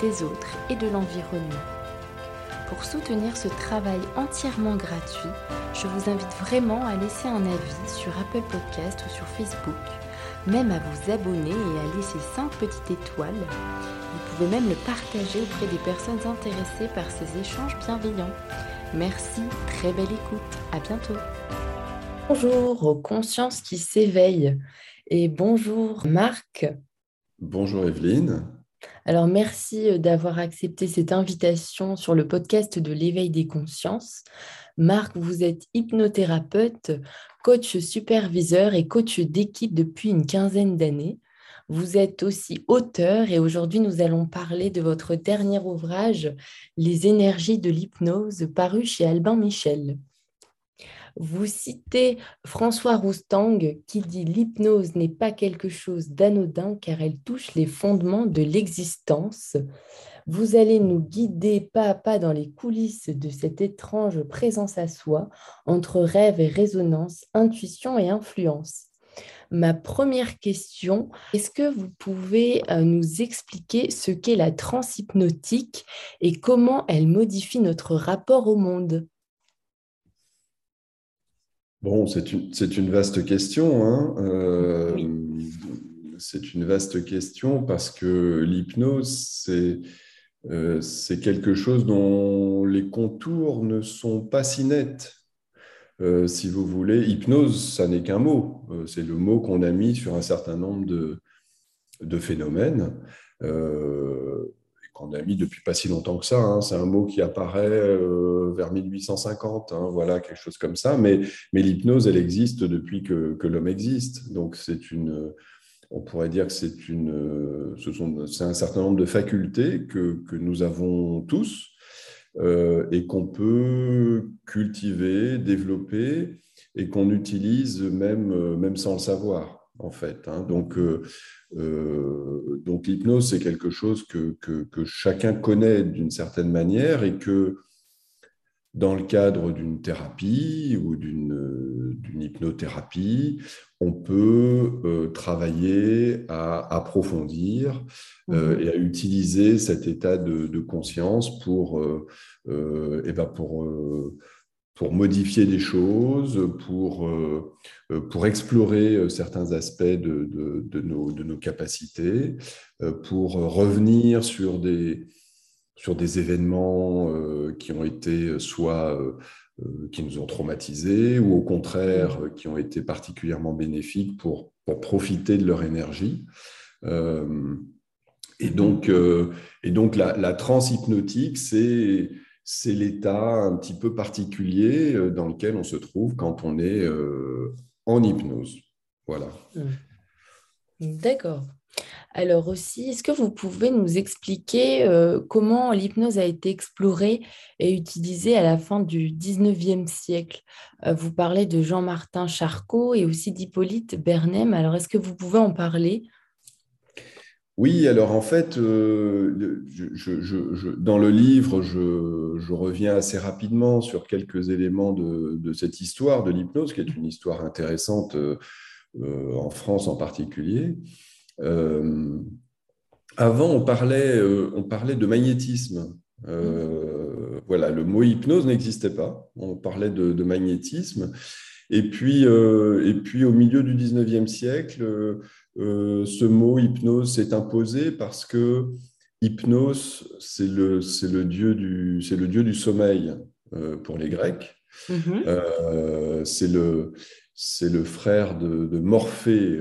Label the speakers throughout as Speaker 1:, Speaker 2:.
Speaker 1: des autres et de l'environnement. Pour soutenir ce travail entièrement gratuit, je vous invite vraiment à laisser un avis sur Apple Podcast ou sur Facebook, même à vous abonner et à laisser 5 petites étoiles. Vous pouvez même le partager auprès des personnes intéressées par ces échanges bienveillants. Merci, très belle écoute, à bientôt. Bonjour aux consciences qui s'éveillent et bonjour Marc.
Speaker 2: Bonjour Evelyne.
Speaker 1: Alors, merci euh, d'avoir accepté cette invitation sur le podcast de l'éveil des consciences. Marc, vous êtes hypnothérapeute, coach superviseur et coach d'équipe depuis une quinzaine d'années. Vous êtes aussi auteur et aujourd'hui nous allons parler de votre dernier ouvrage, Les énergies de l'hypnose, paru chez Albin Michel. Vous citez François Roustang qui dit L'hypnose n'est pas quelque chose d'anodin car elle touche les fondements de l'existence. Vous allez nous guider pas à pas dans les coulisses de cette étrange présence à soi entre rêve et résonance, intuition et influence. Ma première question, est-ce que vous pouvez euh, nous expliquer ce qu'est la transhypnotique et comment elle modifie notre rapport au monde?
Speaker 2: Bon, c'est une, une, vaste question. Hein. Euh, c'est une vaste question parce que l'hypnose, euh, c'est quelque chose dont les contours ne sont pas si nets. Euh, si vous voulez, hypnose, ça n'est qu'un mot. c'est le mot qu'on a mis sur un certain nombre de, de phénomènes qu'on a mis depuis pas si longtemps que ça. Hein. C'est un mot qui apparaît euh, vers 1850, hein, voilà, quelque chose comme ça. Mais, l'hypnose, elle existe depuis que, l'homme existe. Donc, c'est une, on pourrait dire que c'est une, ce sont, un certain nombre de facultés que, que nous avons tous euh, et qu'on peut cultiver, développer et qu'on utilise même, même sans le savoir en fait. Hein. Donc, euh, euh, donc l'hypnose, c'est quelque chose que, que, chacun connaît d'une certaine manière et que dans le cadre d'une thérapie ou d'une hypnothérapie, on peut euh, travailler à approfondir mmh et à utiliser cet état de, conscience pour, et ben pour pour modifier des choses, pour, euh, euh, pour explorer euh, certains aspects de, de, nos, de, nos, capacités, pour revenir sur des, sur des événements qui ont été soit qui nous ont traumatisés ou au contraire qui ont été particulièrement bénéfiques pour, pour profiter de leur énergie. et donc, et donc la, la transhypnotique, c'est c'est l'état un petit peu particulier euh, dans lequel on se trouve quand on est euh, en hypnose. Voilà.
Speaker 1: Mmh. D'accord. Alors aussi, est-ce que vous pouvez nous expliquer euh, comment l'hypnose a été explorée et utilisée à la fin du 19e siècle? Vous parlez de Jean-Martin Charcot et aussi d'Hippolyte Bernem. Alors, est-ce que vous pouvez en parler?
Speaker 2: Oui, alors en fait, euh, dans le livre, je, reviens assez rapidement sur quelques éléments de, cette histoire de l'hypnose, qui est une histoire intéressante euh, euh, en France en particulier. avant, on parlait, on parlait de magnétisme. voilà, le mot hypnose n'existait pas. On parlait de, magnétisme. Et puis, et puis, au milieu du 19e siècle, ce mot hypnose s'est imposé parce que hypnose, c'est le, le, dieu du, le dieu du sommeil euh, pour les Grecs. Mm-hmm. Euh, c'est le, le frère de, de Morphée,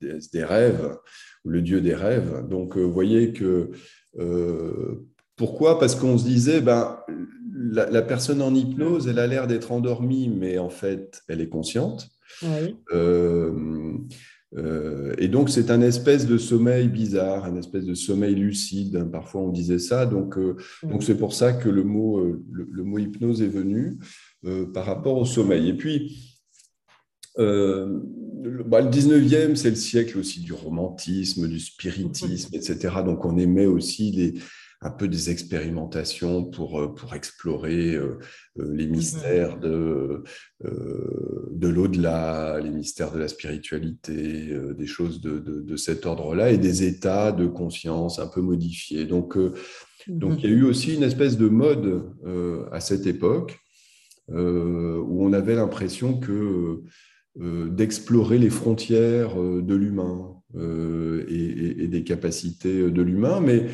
Speaker 2: des, des, rêves, le dieu des rêves. Donc, vous voyez que. pourquoi? Parce qu'on se disait, ben, la, la, personne en hypnose, elle a l'air d'être endormie, mais en fait, elle est consciente.
Speaker 1: Oui.
Speaker 2: Euh, Euh, et donc, c'est un espèce de sommeil bizarre, un espèce de sommeil lucide. Hein, parfois, on disait ça. Donc, euh, donc c'est pour ça que le mot, le, mot hypnose est venu par rapport au sommeil. Et puis, le, bah, le 19e, c'est le siècle aussi du romantisme, du spiritisme, etc. Donc, on aimait aussi les, un peu des expérimentations pour, euh, pour explorer euh, euh, les mystères de, de l'au-delà, les mystères de la spiritualité, des choses de, de, cet ordre-là et des états de conscience un peu modifiés. Donc, donc il y a eu aussi une espèce de mode à cette époque où on avait l'impression que d'explorer les frontières de l'humain et, et, des capacités de l'humain, mais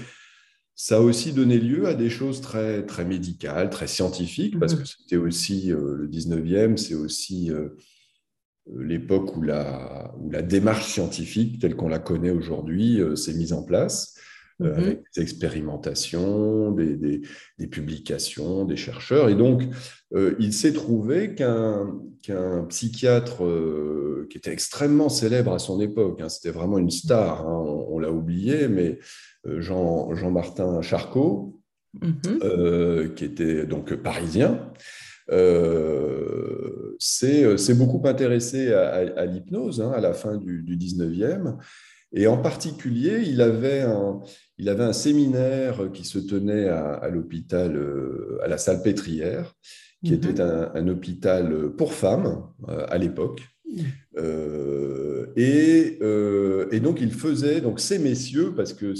Speaker 2: ça a aussi donné lieu à des choses très, très médicales, très scientifiques, parce mhm. que c'était aussi euh, le 19e, c'est aussi euh, l'époque où la, où la démarche scientifique, telle qu'on la connaît aujourd'hui, euh, s'est mise en place, mhm. avec des expérimentations, des, des, publications, des chercheurs. Et donc, il s'est trouvé qu'un qu'un psychiatre qui était extrêmement célèbre à son époque, hein, c'était vraiment une star, hein, on l'a oublié, mais euh, Jean, Jean-Martin Charcot, mhm. euh, qui était donc parisien, euh, s'est beaucoup intéressé à, l'hypnose hein, à la fin du, 19e. Et en particulier, il avait un, il avait un séminaire qui se tenait à, l'hôpital, à la salle Pétrière, qui mhm. était un, hôpital pour femmes à l'époque. Euh, et, euh, et, donc, il faisait, donc ces messieurs, parce que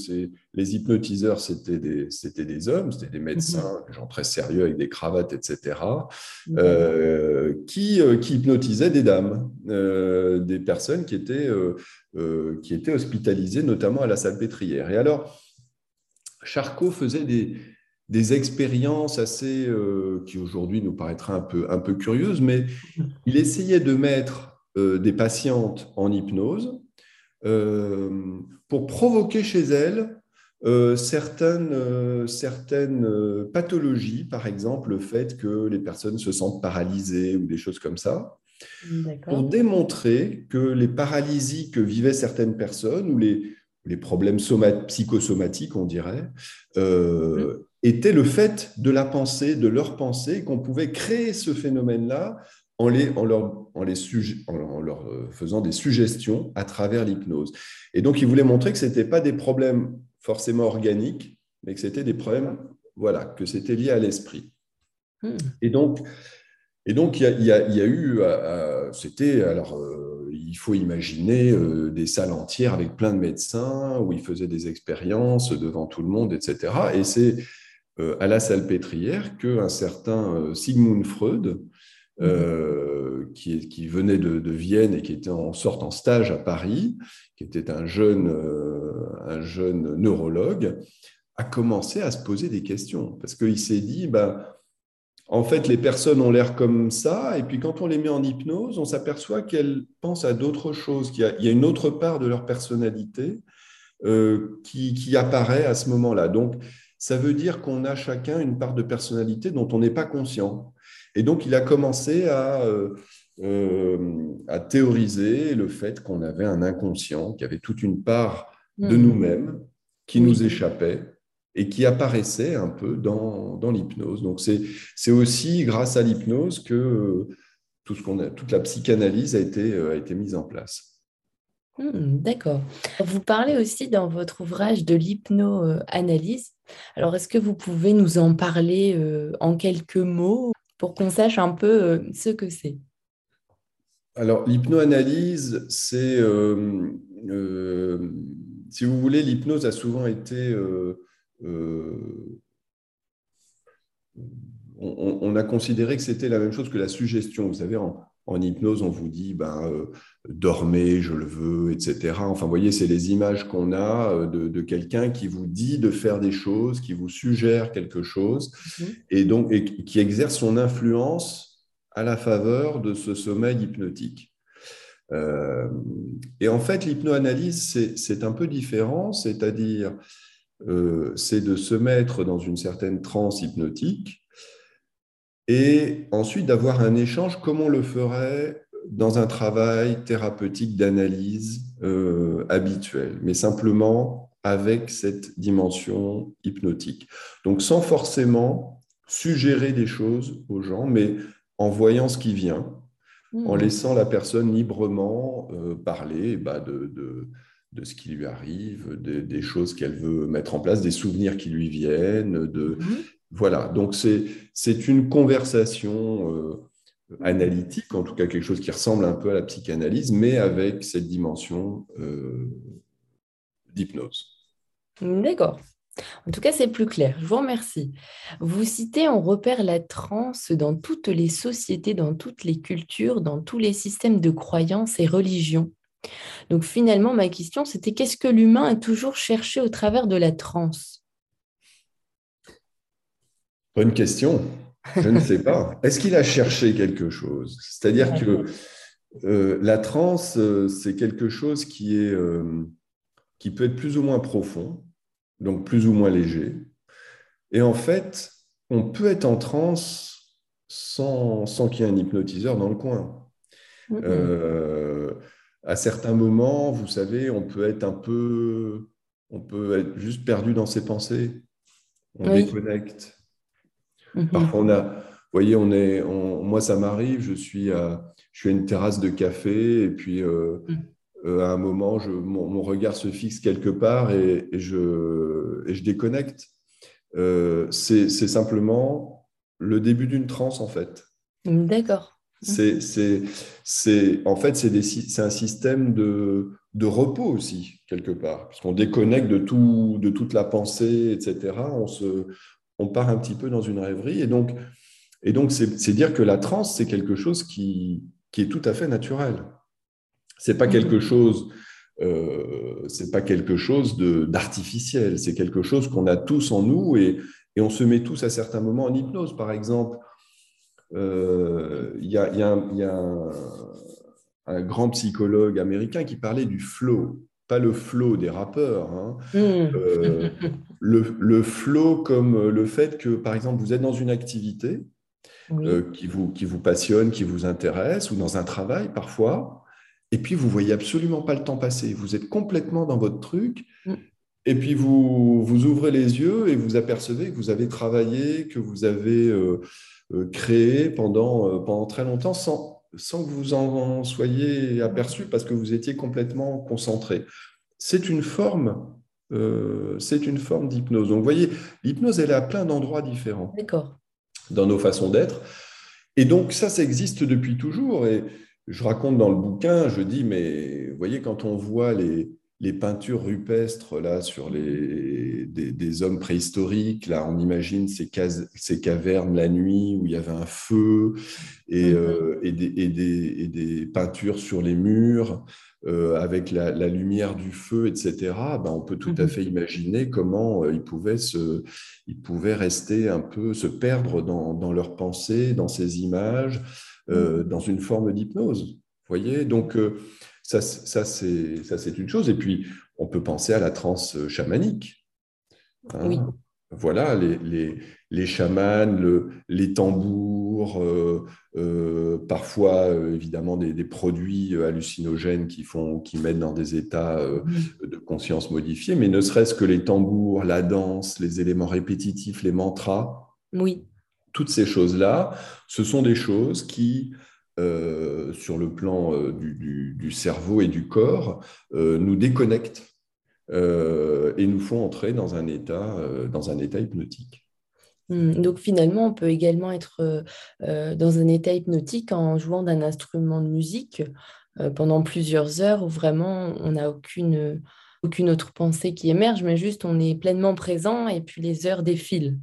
Speaker 2: les hypnotiseurs, c'était des, des hommes, c'était des médecins, des gens très sérieux avec des cravates, etc., euh, qui, qui hypnotisaient des dames, des personnes qui étaient, qui étaient hospitalisées, notamment à la salle pétrière. Et alors, Charcot faisait des, des expériences assez, qui aujourd'hui nous paraîtraient un peu, un peu curieuses, mais il essayait de mettre euh, des patientes en hypnose. Euh, pour provoquer chez elles euh, certaines, certaines pathologies, par exemple le fait que les personnes se sentent paralysées ou des choses comme ça, pour démontrer que les paralysies que vivaient certaines personnes ou les, les problèmes psychosomatiques, on dirait, étaient le fait de la pensée, de leur pensée, qu'on pouvait créer ce phénomène-là en, les, en, leur, en, les en, leur euh, faisant des suggestions à travers l'hypnose. Et donc, il voulait montrer que ce n'étaient pas des problèmes forcément organiques, mais que c'était des problèmes, voilà, que c'était lié à l'esprit. Hmm. Et donc, et donc, il y a, y a, eu, euh, euh, c'était, alors, il faut imaginer des salles entières avec plein de médecins où ils faisaient des expériences devant tout le monde, etc. Et c'est à la salle pétrière qu'un certain Sigmund Freud euh, qui, venait de, Vienne et qui était en sorte en stage à Paris, qui était un jeune, euh, un jeune neurologue, a commencé à se poser des questions. Parce qu'il s'est dit, bah, en fait, les personnes ont l'air comme ça, et puis quand on les met en hypnose, on s'aperçoit qu'elles pensent à d'autres choses, qu'il y, a une autre part de leur personnalité euh, qui, apparaît à ce moment-là. Donc, ça veut dire qu'on a chacun une part de personnalité dont on n'est pas conscient. Et donc, il a commencé à, euh, euh, à théoriser le fait qu'on avait un inconscient, qu'il y avait toute une part de hmm. nous-mêmes qui nous échappait et qui apparaissait un peu dans, dans l'hypnose. Donc, c'est aussi grâce à l'hypnose que tout ce qu'on a, toute la psychanalyse a été, a été mise en place.
Speaker 1: Hmm, d'accord. Vous parlez aussi dans votre ouvrage de l'hypnoanalyse. Alors, est-ce que vous pouvez nous en parler euh, en quelques mots? Pour qu'on sache un peu euh, ce que c'est
Speaker 2: Alors, l'hypnoanalyse, c'est, euh, euh, si vous voulez, l'hypnose a souvent été... On, a considéré que c'était la même chose que la suggestion. Vous savez, en hypnose, on vous dit ben, euh, dormez, je le veux, etc. Enfin, vous voyez, c'est les images qu'on a euh, de, quelqu'un qui vous dit de faire des choses, qui vous suggère quelque chose, mhm. et donc et qui exerce son influence à la faveur de ce sommeil hypnotique. Euh, et en fait, l'hypnoanalyse, c'est un peu différent, c'est-à-dire, c'est de se mettre dans une certaine transe hypnotique et ensuite d'avoir un échange comme on le ferait dans un travail thérapeutique d'analyse habituel, mais simplement avec cette dimension hypnotique. Donc sans forcément suggérer des choses aux gens, mais en voyant ce qui vient, en mmh. laissant la personne librement parler bah, de, de ce qui lui arrive, des choses qu'elle veut mettre en place, des souvenirs qui lui viennent. De... Mhm. Voilà, donc c'est une conversation euh, analytique, en tout cas quelque chose qui ressemble un peu à la psychanalyse, mais avec cette dimension euh, d'hypnose.
Speaker 1: D'accord. En tout cas, c'est plus clair. Je vous remercie. Vous citez, on repère la transe dans toutes les sociétés, dans toutes les cultures, dans tous les systèmes de croyances et religions. Donc finalement, ma question, c'était qu'est-ce que l'humain a toujours cherché au travers de la transe?
Speaker 2: Bonne question. Je ne sais pas. Est-ce qu'il a cherché quelque chose? C'est-à-dire que euh, la transe, euh, c'est quelque chose qui, est, euh, qui peut être plus ou moins profond, donc plus ou moins léger. Et en fait, on peut être en transe sans, sans qu'il y ait un hypnotiseur dans le coin à certains moments, vous savez, on peut être un peu, on peut être juste perdu dans ses pensées. On déconnecte. Mhm. Parfois, on a, vous voyez, on est, moi, ça m'arrive, je suis à, je suis à une terrasse de café et puis euh, mhm. euh, à un moment, je, mon, regard se fixe quelque part et, je, et je déconnecte. Euh, c'est simplement le début d'une transe, en fait.
Speaker 1: D'accord.
Speaker 2: C'est, c'est, en fait, c'est, un système de, de, repos aussi, quelque part, parce qu'on déconnecte de, tout, de toute la pensée, etc. On, se, on part un petit peu dans une rêverie. Et donc, et donc c'est, dire que la transe, c'est quelque chose qui, qui est tout à fait naturel. C'est pas quelque mhm. chose, euh, c'est pas quelque chose de, d'artificiel. C'est quelque chose qu'on a tous en nous et, et on se met tous à certains moments en hypnose. Par exemple, euh, il y a, un, grand psychologue américain qui parlait du flow, pas le flow des rappeurs, hein. hmm. euh, le, flow comme le fait que, par exemple, vous êtes dans une activité euh, qui, vous, qui vous passionne, qui vous intéresse, ou dans un travail parfois, et puis vous voyez absolument pas le temps passer. Vous êtes complètement dans votre truc, hmm. et puis vous, vous ouvrez les yeux et vous apercevez que vous avez travaillé, que vous avez euh, créé pendant, euh, pendant très longtemps sans, sans que vous en soyez aperçu parce que vous étiez complètement concentré. C'est une forme, euh, c'est une forme d'hypnose. Donc, vous voyez, l'hypnose, elle est à plein d'endroits différents. Dans nos façons d'être. Et donc, ça, ça existe depuis toujours. Et je raconte dans le bouquin, je dis, mais vous voyez, quand on voit les, les peintures rupestres là sur les, des, hommes préhistoriques. Là, on imagine ces, ces, cavernes la nuit où il y avait un feu et, mhm. euh, et, des, peintures sur les murs euh, avec la, lumière du feu, etc. Ben, on peut tout à mhm. fait imaginer comment euh, ils, pouvaient se, ils pouvaient rester un peu, se perdre dans, dans leurs pensées, dans ces images, mhm. dans une forme d'hypnose. Voyez, donc ça, ça c'est une chose. Et puis, on peut penser à la transe chamanique.
Speaker 1: Hein. oui.
Speaker 2: Voilà, les, les, les chamans, le, les tambours, euh, euh, parfois euh, évidemment des, des, produits hallucinogènes qui, font, qui mettent dans des états de conscience modifiés, mais ne serait-ce que les tambours, la danse, les éléments répétitifs, les mantras.
Speaker 1: Oui.
Speaker 2: Toutes ces choses-là, ce sont des choses qui euh, sur le plan euh, du, cerveau et du corps euh, nous déconnectent et nous font entrer dans un état, dans un état hypnotique.
Speaker 1: Hmm, donc finalement, on peut également être dans un état hypnotique en jouant d'un instrument de musique pendant plusieurs heures où vraiment on n'a aucune, aucune autre pensée qui émerge, mais juste on est pleinement présent et puis les heures défilent.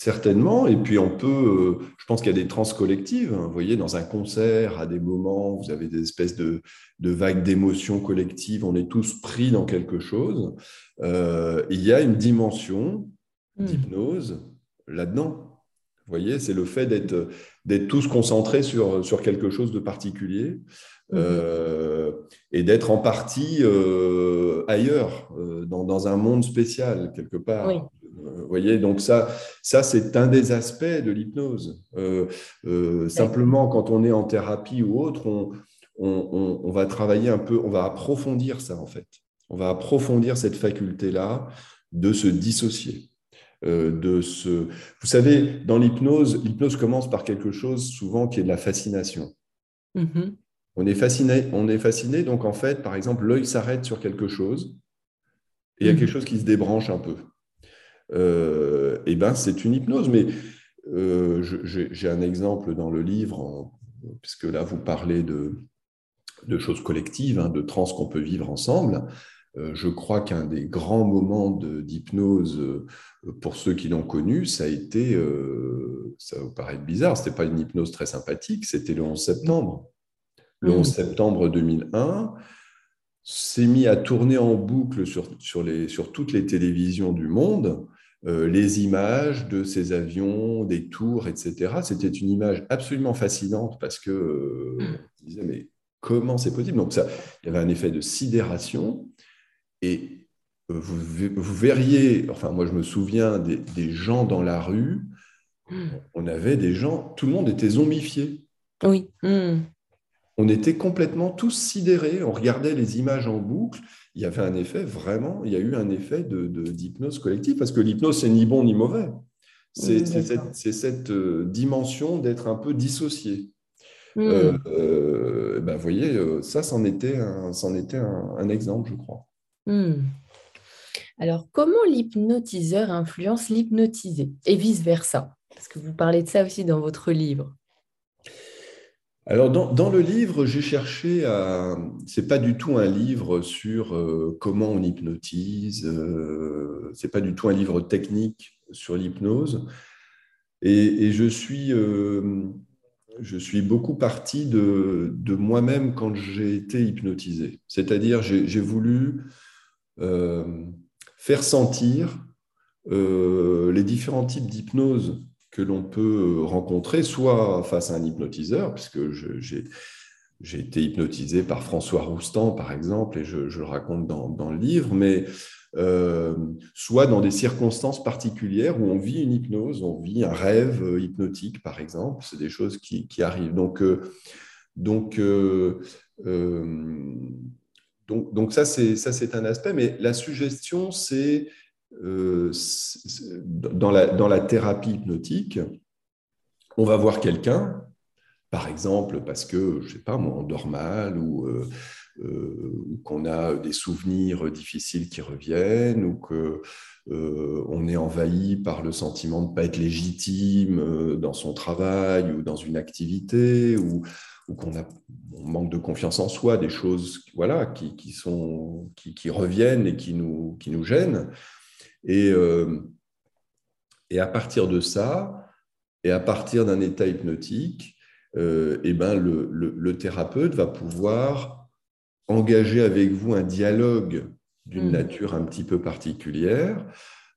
Speaker 2: Certainement, et puis on peut, euh, je pense qu'il y a des trans collectives, hein. vous voyez, dans un concert, à des moments, vous avez des espèces de, vagues d'émotions collectives, on est tous pris dans quelque chose. Euh, il y a une dimension hmm. d'hypnose là-dedans. Vous voyez, c'est le fait d'être tous concentrés sur, sur quelque chose de particulier hmm. euh, et d'être en partie ailleurs, dans, un monde spécial, quelque part. Vous voyez, donc ça, ça c'est un des aspects de l'hypnose. simplement, quand on est en thérapie ou autre, on, on, on, va travailler un peu, on va approfondir ça en fait. On va approfondir cette faculté-là de se dissocier. Euh, de. Vous savez, dans l'hypnose, l'hypnose commence par quelque chose souvent qui est de la fascination. Mm-hmm. On est fasciné, on est fasciné, donc en fait, par exemple, l'œil s'arrête sur quelque chose et il y a mm-hmm. quelque chose qui se débranche un peu. Euh, et ben, c'est une hypnose, mais euh, j'ai un exemple dans le livre, puisque là, vous parlez de, de choses collectives, hein, de trans qu'on peut vivre ensemble. Euh, je crois qu'un des grands moments d'hypnose, pour ceux qui l'ont connu, ça a été, euh, ça vous paraît bizarre, ce n'était pas une hypnose très sympathique, c'était le 11 septembre. Le 11 septembre 2001, s'est mis à tourner en boucle sur, sur, les, sur toutes les télévisions du monde les images de ces avions, des tours, etc. C'était une image absolument fascinante parce que on disait mais comment c'est possible? Donc ça, il y avait un effet de sidération et euh, vous, verriez, enfin moi je me souviens des, gens dans la rue, on avait des gens, tout le monde était zombifié.
Speaker 1: Oui. Hmm.
Speaker 2: On était complètement tous sidérés, on regardait les images en boucle, il y avait un effet vraiment, il y a eu un effet d'hypnose de, collective, parce que l'hypnose, c'est ni bon ni mauvais. C'est cette, euh, dimension d'être un peu dissocié. Hmm. Euh, ben, vous voyez, ça, c'en était, un, était un exemple, je crois.
Speaker 1: Hmm. Alors, comment l'hypnotiseur influence l'hypnotisé et vice-versa? Parce que vous parlez de ça aussi dans votre livre.
Speaker 2: Alors, dans, le livre, j'ai cherché à. C'est pas du tout un livre sur euh, comment on hypnotise, euh, c'est pas du tout un livre technique sur l'hypnose. Et, je, suis, euh, je suis beaucoup parti de, moi-même quand j'ai été hypnotisé. C'est-à-dire, j'ai voulu euh, faire sentir les différents types d'hypnose que l'on peut rencontrer, soit face à un hypnotiseur, puisque j'ai été hypnotisé par François Roustan, par exemple, et je, le raconte dans, le livre, mais euh, soit dans des circonstances particulières où on vit une hypnose, on vit un rêve hypnotique, par exemple, c'est des choses qui, arrivent. Donc, donc donc, ça, c'est un aspect, mais la suggestion, c'est euh, dans, la, thérapie hypnotique, on va voir quelqu'un, par exemple, parce que, je sais pas, moi, on dort mal ou, euh, euh, qu'on a des souvenirs difficiles qui reviennent ou qu'on on est envahi par le sentiment de ne pas être légitime dans son travail ou dans une activité ou qu'on manque de confiance en soi, des choses voilà, qui, reviennent et qui nous gênent. Et, euh, et à partir de ça, et à partir d'un état hypnotique, euh, eh ben le, le, thérapeute va pouvoir engager avec vous un dialogue d'une mmh. nature un petit peu particulière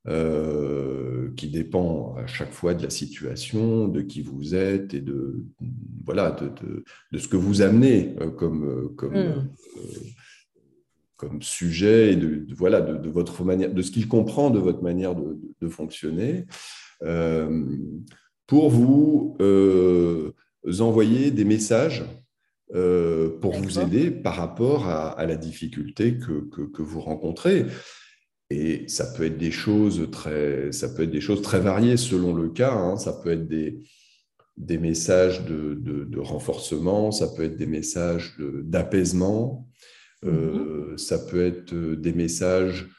Speaker 2: euh, qui dépend à chaque fois de la situation, de qui vous êtes et de, voilà, de, de, ce que vous amenez comme, comme, hmm. Comme sujet et de, voilà, de, votre manière, de ce qu'il comprend de votre manière de, fonctionner, pour vous envoyer des messages pour vous aider par rapport à, à la difficulté que, que, que, vous rencontrez. Et ça peut être des choses très, ça peut être des choses très variées selon le cas. Hein. Ça peut être des, des messages de, de, renforcement, ça peut être des messages d'apaisement, euh, mm-hmm. ça peut être euh, des messages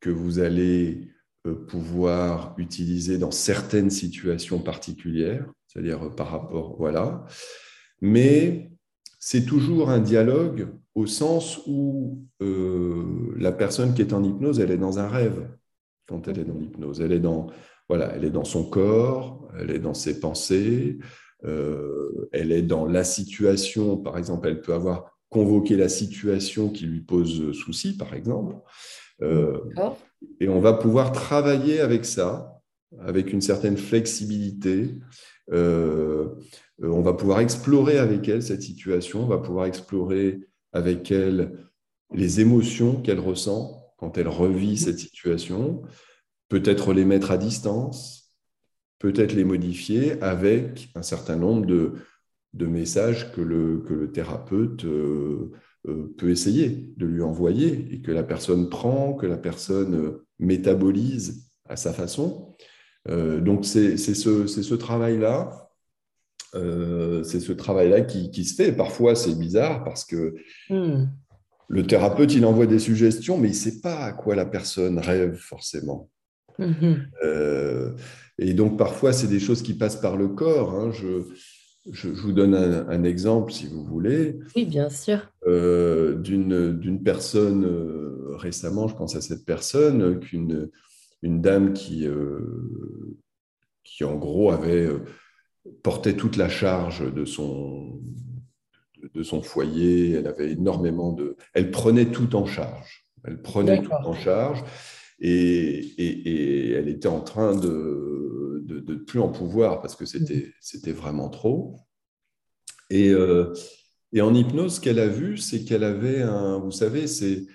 Speaker 2: que vous allez euh, pouvoir utiliser dans certaines situations particulières, c'est-à-dire par rapport, voilà. Mais c'est toujours un dialogue au sens où euh, la personne qui est en hypnose, elle est dans un rêve quand elle est dans l'hypnose. Elle est dans, voilà, elle est dans son corps, elle est dans ses pensées, euh, elle est dans la situation. Par exemple, elle peut avoir convoqué la situation qui lui pose souci, par exemple. Euh, et on va pouvoir travailler avec ça, avec une certaine flexibilité, euh, euh, on va pouvoir explorer avec elle cette situation, on va pouvoir explorer avec elle les émotions qu'elle ressent quand elle revit cette situation. peut-être les mettre à distance, peut-être les modifier avec un certain nombre de, de messages que le, que le thérapeute euh, euh, peut essayer de lui envoyer et que la personne prend, que la personne métabolise à sa façon. Euh, donc c'est ce, ce travail-là, c'est ce travail-là qui, qui, se fait. Parfois c'est bizarre parce que hmm. le thérapeute il envoie des suggestions, mais il ne sait pas à quoi la personne rêve forcément. Hmm. et donc parfois c'est des choses qui passent par le corps. Hein. Je, je, vous donne un, exemple, si vous voulez.
Speaker 1: Oui, bien sûr.
Speaker 2: Euh, D'une personne, euh, récemment, je pense à cette personne, qu'une une dame qui, euh, qui, en gros, avait euh, porté toute la charge de son, de son foyer. Elle avait énormément de... Elle prenait tout en charge. Elle prenait tout en charge. Et, et, et, elle était en train de, de, de, plus en pouvoir parce que c'était mmh. vraiment trop. Et, euh, et, en hypnose, ce qu'elle a vu, c'est qu'elle avait un, vous savez, ces,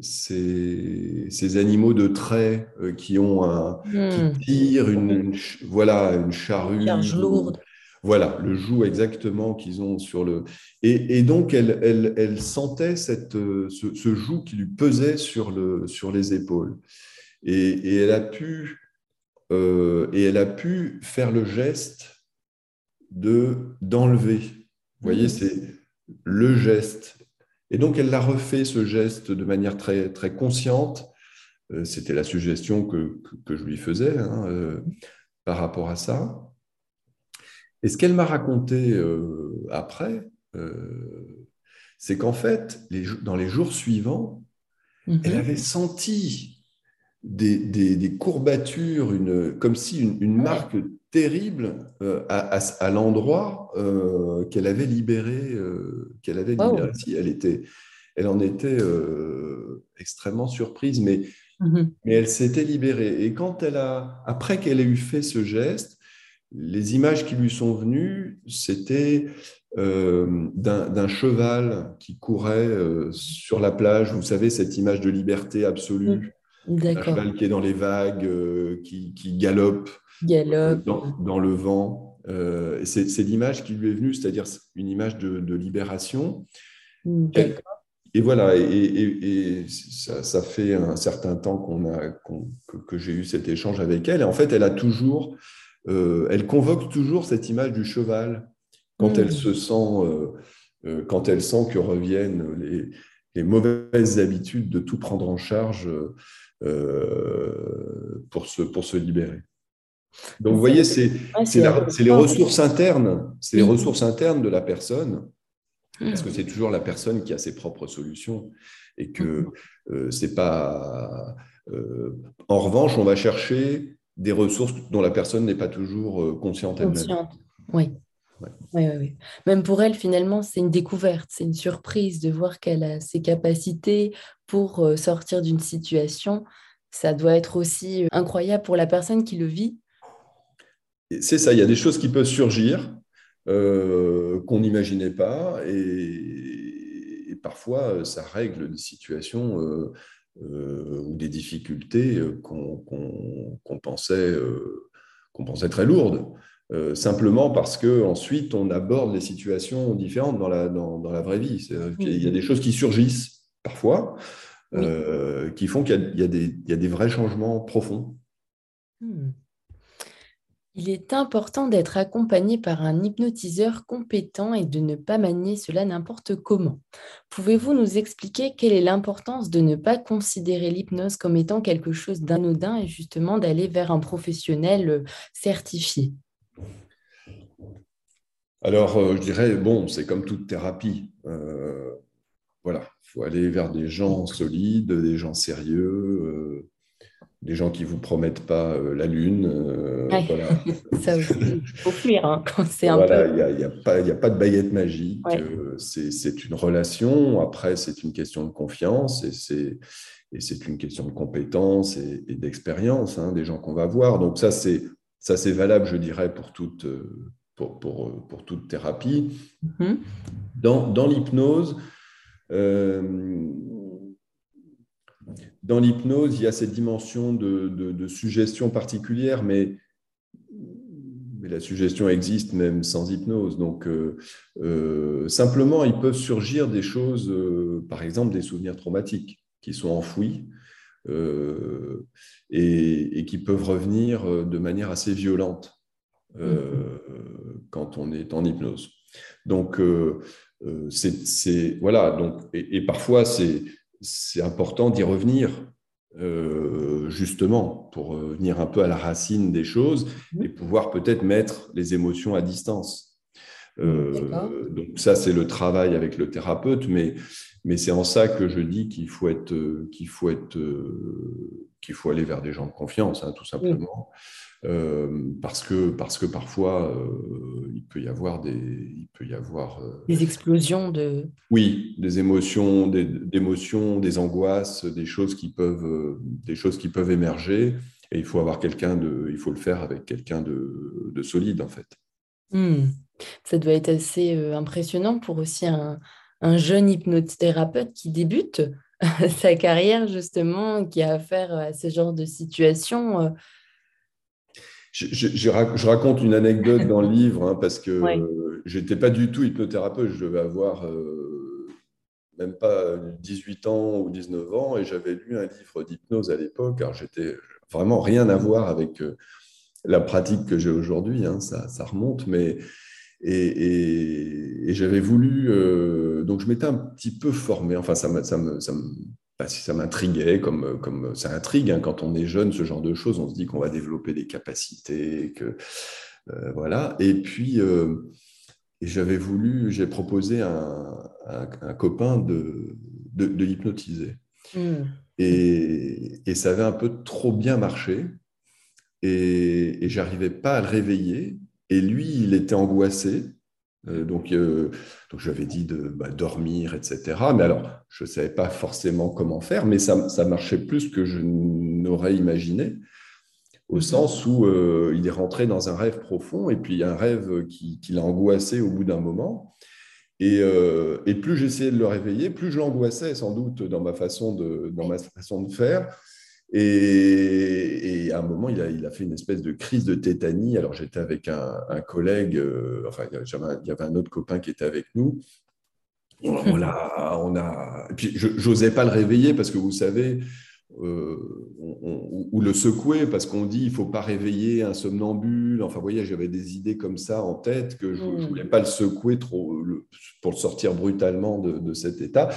Speaker 2: ces, animaux de trait euh, qui ont un, qui mmh. tirent une, voilà, une charrue.
Speaker 1: Charge lourde.
Speaker 2: Voilà, le joug exactement qu'ils ont sur le. Et, et donc, elle, elle, elle, sentait cette, euh, ce, ce, joug qui lui pesait sur, le, sur les épaules. Et, et elle a pu euh, et elle a pu faire le geste de d'enlever. Vous voyez, mhm. c'est le geste. Et donc, elle l'a refait, ce geste, de manière très, très consciente. Euh, c'était la suggestion que, que, je lui faisais hein, euh, par rapport à ça. Et ce qu'elle m'a raconté après, c'est qu'en fait, les, dans les jours suivants, elle mhm. avait senti des, courbatures, une, comme si une, marque terrible euh, à, l'endroit euh, qu'elle avait libéré. Euh, qu'elle avait libéré. elle, était, elle en était extrêmement surprise, mais, mm-hmm. mais elle s'était libérée. Et quand elle a, après qu'elle ait eu fait ce geste, les images qui lui sont venues, c'était d'un cheval qui courait sur la plage. Vous savez, cette image de liberté absolue. Mm un cheval qui est dans les vagues, euh, qui, galope,
Speaker 1: euh,
Speaker 2: dans, le vent. Euh, c'est l'image qui lui est venue, c'est-à-dire une image de, libération. Et voilà, et, ça, fait un certain temps qu'on a, que, j'ai eu cet échange avec elle. Et en fait, elle a toujours, elle convoque toujours cette image du cheval quand elle hmm. se sent, quand elle sent que reviennent les, les, mauvaises habitudes de tout prendre en charge euh, pour, se, pour se libérer. Donc, vous voyez, c'est les ressources internes, c'est les ressources internes de la personne, parce que c'est toujours la personne qui a ses propres solutions et que mm-hmm. euh, c'est pas. Euh, en revanche, on va chercher des ressources dont la personne n'est pas toujours consciente elle-même.
Speaker 1: Oui. Oui, oui, Même pour elle, finalement, c'est une découverte, c'est une surprise de voir qu'elle a ses capacités pour euh, sortir d'une situation. Ça doit être aussi euh, incroyable pour la personne qui le vit.
Speaker 2: C'est ça, il y a des choses qui peuvent surgir euh, qu'on n'imaginait pas et, parfois ça règle des situations ou des difficultés qu'on pensait, qu'on pensait très lourdes. Euh, simplement parce que ensuite on aborde les situations différentes dans la, dans, dans la vraie vie. Il y a des choses qui surgissent parfois, euh, qui font qu'il y, y, a des vrais changements profonds. Hmm.
Speaker 1: Il est important d'être accompagné par un hypnotiseur compétent et de ne pas manier cela n'importe comment. Pouvez-vous nous expliquer quelle est l'importance de ne pas considérer l'hypnose comme étant quelque chose d'anodin et justement d'aller vers un professionnel euh, certifié?
Speaker 2: Alors, euh, je dirais, bon, c'est comme toute thérapie. Euh, voilà, il faut aller vers des gens solides, des gens sérieux, euh, des gens qui ne vous promettent pas la lune.
Speaker 1: voilà. Ça, il faut fuir hein, quand c'est un
Speaker 2: peu. Il n'y a, a, pas de baguette magique. c'est une relation. Après, c'est une question de confiance et c'est et c'est une question de compétence et, d'expérience hein, des gens qu'on va voir. Donc ça, c'est ça, c'est valable, je dirais, pour toute, pour, pour, pour toute thérapie. Mm-hmm. Dans, dans l'hypnose, euh, dans l'hypnose, il y a cette dimension de, suggestion particulière, mais, mais, la suggestion existe même sans hypnose. Donc, euh, euh, simplement, il peuvent surgir des choses, euh, par exemple des souvenirs traumatiques qui sont enfouis et, qui peuvent revenir de manière assez violente quand on est en hypnose. Donc, c'est voilà. Donc, et parfois, c'est c'est important d'y revenir, euh, justement, pour venir un peu à la racine des choses mmh. et pouvoir peut-être mettre les émotions à distance. Euh, donc ça, c'est le travail avec le thérapeute, mais, mais c'est en ça que je dis qu'il faut être, qu'il faut être, qu'il faut aller vers des gens de confiance, hein, tout simplement. Euh, parce, que, parce que parfois, euh, il peut y avoir des... Il peut y avoir,
Speaker 1: euh, des explosions de...
Speaker 2: Oui, des émotions, des, émotions, des angoisses, des choses, qui peuvent, des choses qui peuvent émerger. Et il faut avoir quelqu'un de... Il faut le faire avec quelqu'un de, de, solide, en fait.
Speaker 1: Hmm. Ça doit être assez impressionnant pour aussi un, un jeune hypnothérapeute qui débute sa carrière, justement, qui a affaire à ce genre de situation
Speaker 2: je, raconte une anecdote dans le livre hein, parce que je n'étais pas du tout hypnothérapeute. Je devais avoir euh, même pas 18 ans ou 19 ans et j'avais lu un livre d'hypnose à l'époque. Alors, j'étais vraiment rien à voir avec euh, la pratique que j'ai aujourd'hui. Hein, ça, ça, remonte, mais. Et, j'avais voulu. Euh, donc, je m'étais un petit peu formé. Enfin, ça ça me, ça me si ça m'intriguait, comme, comme ça intrigue hein, quand on est jeune, ce genre de choses, on se dit qu'on va développer des capacités, que euh, voilà. Et puis, euh, j'avais voulu, j'ai proposé à un, copain de, de, hypnotiser. Hmm. Et, et, ça avait un peu trop bien marché. Et, et j'arrivais pas à le réveiller. Et lui, il était angoissé. Euh, donc, euh, donc j'avais dit de bah, dormir, etc. Mais alors, je ne savais pas forcément comment faire, mais ça, ça marchait plus que je n'aurais imaginé, au mhm. sens où euh, il est rentré dans un rêve profond, et puis un rêve qui, qui l'a angoissé au bout d'un moment. Et, et plus j'essayais de le réveiller, plus je l'angoissais sans doute dans ma façon de, dans ma façon de faire. Et, à un moment, il a, il a, fait une espèce de crise de tétanie. Alors, j'étais avec un, collègue, euh, enfin, il y, avait un, autre copain qui était avec nous. On a, on a... Et puis, je n'osais pas le réveiller parce que vous savez, euh, ou le secouer parce qu'on dit il faut pas réveiller un somnambule. Enfin, vous voyez, j'avais des idées comme ça en tête que je ne mm. voulais pas le secouer trop pour le sortir brutalement de, de, cet état.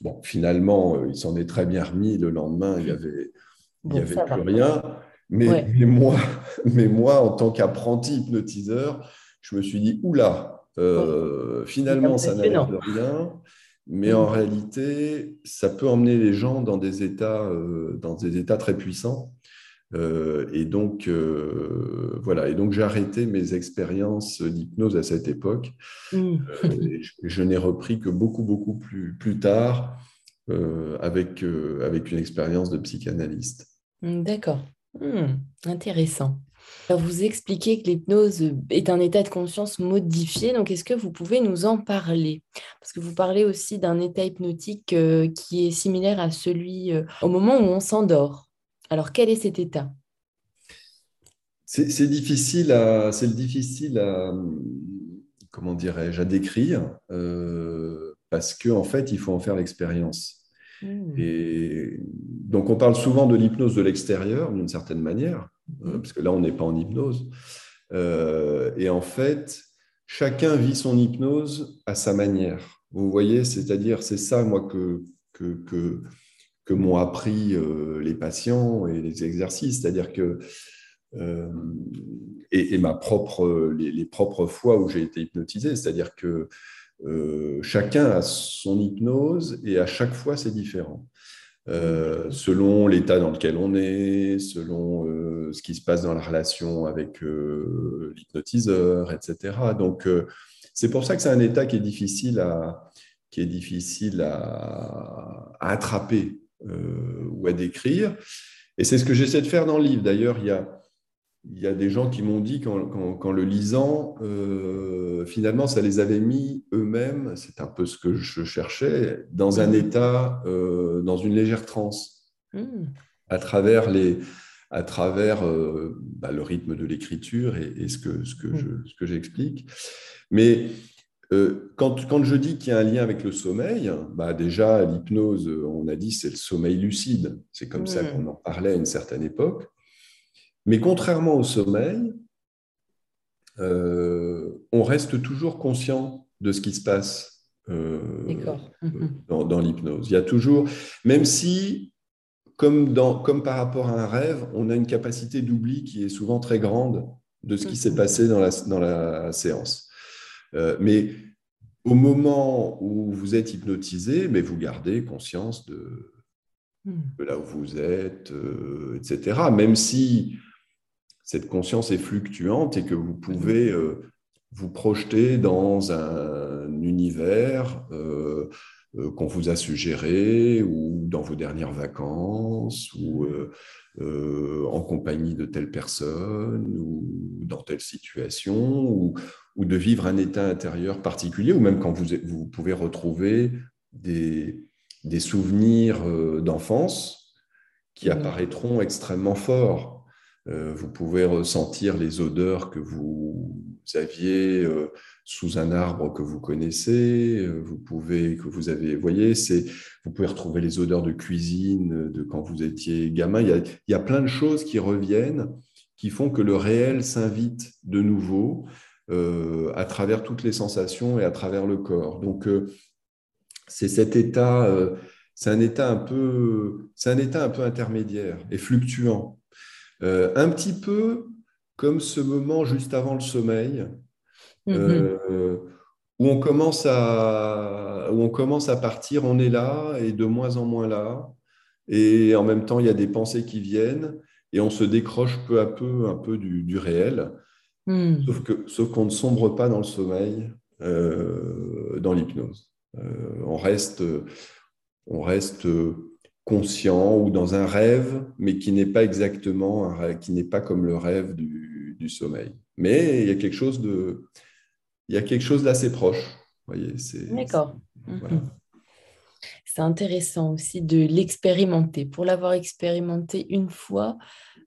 Speaker 2: Bon, finalement, euh, il s'en est très bien remis. Le lendemain, il y avait il n'y avait plus rien. Mais, moi, mais moi, en tant qu'apprenti hypnotiseur, je me suis dit, oula, euh, finalement, ça n'a de rien. Mais en réalité, ça peut emmener les gens dans des états, euh, dans des états très puissants. Euh, et donc, voilà. Et donc, j'ai arrêté mes expériences d'hypnose à cette époque. Mmh. je, je n'ai repris que beaucoup, beaucoup plus, plus tard avec, avec une expérience de psychanalyste.
Speaker 1: Mmh, d'accord. Mmh, intéressant. vous expliquez que l'hypnose est un état de conscience modifié, donc est-ce que vous pouvez nous en parler? Parce que vous parlez aussi d'un état hypnotique euh, qui est similaire à celui euh, au moment où on s'endort. Alors quel est cet état?
Speaker 2: C'est, difficile à, c'est difficile comment dirais-je, à décrire euh, parce qu'en en fait, il faut en faire l'expérience. Hmm. Et donc, on parle souvent de l'hypnose de l'extérieur, d'une certaine manière, euh, parce que là, on n'est pas en hypnose. Euh, et en fait, chacun vit son hypnose à sa manière. Vous voyez, c'est-à-dire, c'est ça, moi, que, que, que, que m'ont appris euh, les patients et les exercices. C'est-à-dire que, et, ma propre, les, les, propres fois où j'ai été hypnotisé, c'est-à-dire que euh, chacun a son hypnose et à chaque fois c'est différent. Euh, selon l'état dans lequel on est, selon euh, ce qui se passe dans la relation avec l'hypnotiseur, etc. Donc, c'est pour ça que c'est un état qui est difficile à, qui est difficile à, à attraper ou à décrire. Et c'est ce que j'essaie de faire dans le livre. D'ailleurs, il y a, il y a des gens qui m'ont dit qu'en le lisant, euh, finalement, ça les avait mis eux-mêmes, c'est un peu ce que je cherchais, dans un état, euh, dans une légère transe. hmm. à travers, les, à travers euh, bah, le rythme de l'écriture et, ce que, ce que, ce que j'explique. Mais quand, quand, je dis qu'il y a un lien avec le sommeil, bah déjà, l'hypnose, on a dit, c'est le sommeil lucide. C'est comme ça qu'on en parlait à une certaine époque. Mais contrairement au sommeil, euh, on reste toujours conscient de ce qui se passe euh, dans, dans l'hypnose. Il y a toujours, même si, comme, dans, comme par rapport à un rêve, on a une capacité d'oubli qui est souvent très grande de ce qui s'est mhm. passé dans la, dans la séance. Euh, mais au moment où vous êtes hypnotisé, mais vous gardez conscience de, hmm. de là où vous êtes, etc. Même si cette conscience est fluctuante et que vous pouvez euh, vous projeter dans un univers euh, euh, qu'on vous a suggéré ou dans vos dernières vacances ou en compagnie de telle personne ou dans telle situation ou, ou, de vivre un état intérieur particulier ou même quand vous, vous pouvez retrouver des, des souvenirs d'enfance qui apparaîtront extrêmement forts vous pouvez ressentir les odeurs que vous aviez euh, sous un arbre que vous connaissez. Euh, vous pouvez que vous avez, voyez, c'est vous pouvez retrouver les odeurs de cuisine de quand vous étiez gamin. Il y a, plein de choses qui reviennent, qui font que le réel s'invite de nouveau à travers toutes les sensations et à travers le corps. Donc c'est cet état, c'est un c'est un état un peu intermédiaire et fluctuant. Euh, un petit peu comme ce moment juste avant le sommeil, mhm. euh, où, on commence à, où on commence à partir, on est là et de moins en moins là, et en même temps, il y a des pensées qui viennent, et on se décroche peu à peu un peu du, réel, mhm. sauf que sauf qu'on ne sombre pas dans le sommeil, euh, dans l'hypnose. on reste, on reste conscient ou dans un rêve, mais qui n'est pas exactement un rêve, qui n'est pas comme le rêve du, du, sommeil. Mais il y a quelque chose de, il y a quelque chose d'assez proche. Voyez,
Speaker 1: c'est. D'accord. C'est intéressant aussi de l'expérimenter. Pour l'avoir expérimenté une fois,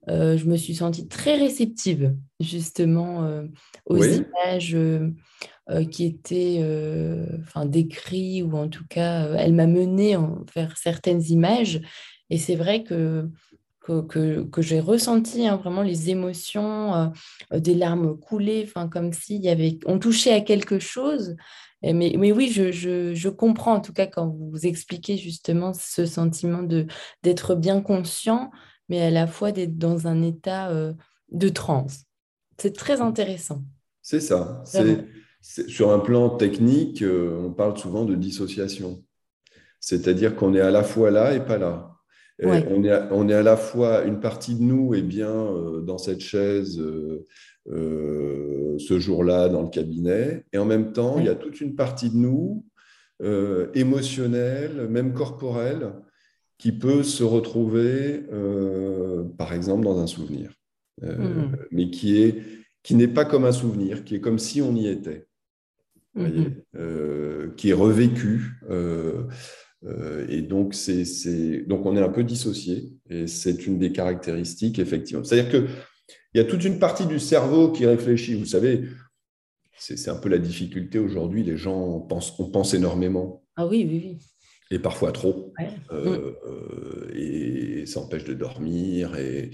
Speaker 1: euh, je me suis sentie très réceptive justement euh, aux images euh, qui étaient enfin, décrites ou en tout cas, elle m'a menée vers certaines images. Et c'est vrai que, que, que, j'ai ressenti hein, vraiment les émotions, des larmes coulées, comme s'il y avait, on touchait à quelque chose. Mais, mais, oui, je, je, je, comprends en tout cas quand vous expliquez justement ce sentiment de d'être bien conscient mais à la fois d'être dans un état euh, de transe. C'est très intéressant.
Speaker 2: C'est ça. Sur un plan technique, euh, on parle souvent de dissociation. C'est-à-dire qu'on est à la fois là et pas là. On, est à, on, est à, la fois, une partie de nous est bien euh, dans cette chaise ce jour-là dans le cabinet, et en même temps, il y a toute une partie de nous émotionnelle, même corporelle, qui peut se retrouver, euh, par exemple, dans un souvenir, euh, mm-hmm. mais qui n'est pas comme un souvenir, qui est comme si on y était, mm-hmm. euh, qui est revécu. et donc, c'est, donc, on est un peu dissocié, et c'est une des caractéristiques, effectivement. C'est-à-dire qu'il y a toute une partie du cerveau qui réfléchit. Vous savez, c'est, un peu la difficulté aujourd'hui. Les gens pensent, on pense énormément.
Speaker 1: Ah oui, oui, oui
Speaker 2: et parfois trop. Euh, euh, et ça empêche de dormir et,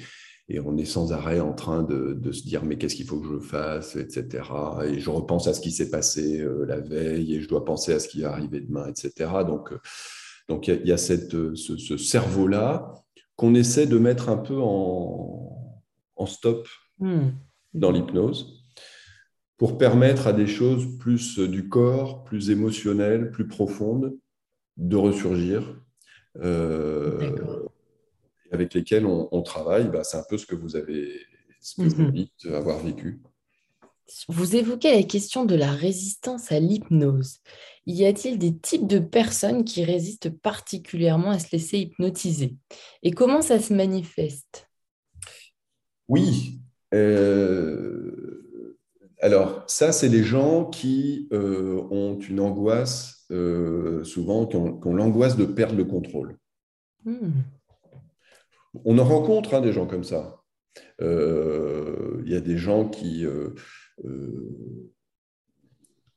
Speaker 2: et, on est sans arrêt en train de, de se dire mais qu'est-ce qu'il faut que je fasse, etc. Et je repense à ce qui s'est passé euh, la veille et je dois penser à ce qui va arriver demain, etc. Donc donc il y, a cette, ce, cerveau-là qu'on essaie de mettre un peu en, en stop hmm. dans l'hypnose pour permettre à des choses plus du corps, plus émotionnelles, plus profondes, de ressurgir, euh, avec lesquels on, travaille. Bah, c'est un peu ce que vous avez, ce que vous mhm. dites avoir vécu.
Speaker 1: Vous évoquez la question de la résistance à l'hypnose. Y a-t-il des types de personnes qui résistent particulièrement à se laisser hypnotiser? Et comment ça se manifeste?
Speaker 2: Oui. Euh, alors, ça, c'est les gens qui euh, ont une angoisse euh, souvent qui ont, l'angoisse de perdre le contrôle. Hmm. On en rencontre hein, des gens comme ça. Il y a des gens qui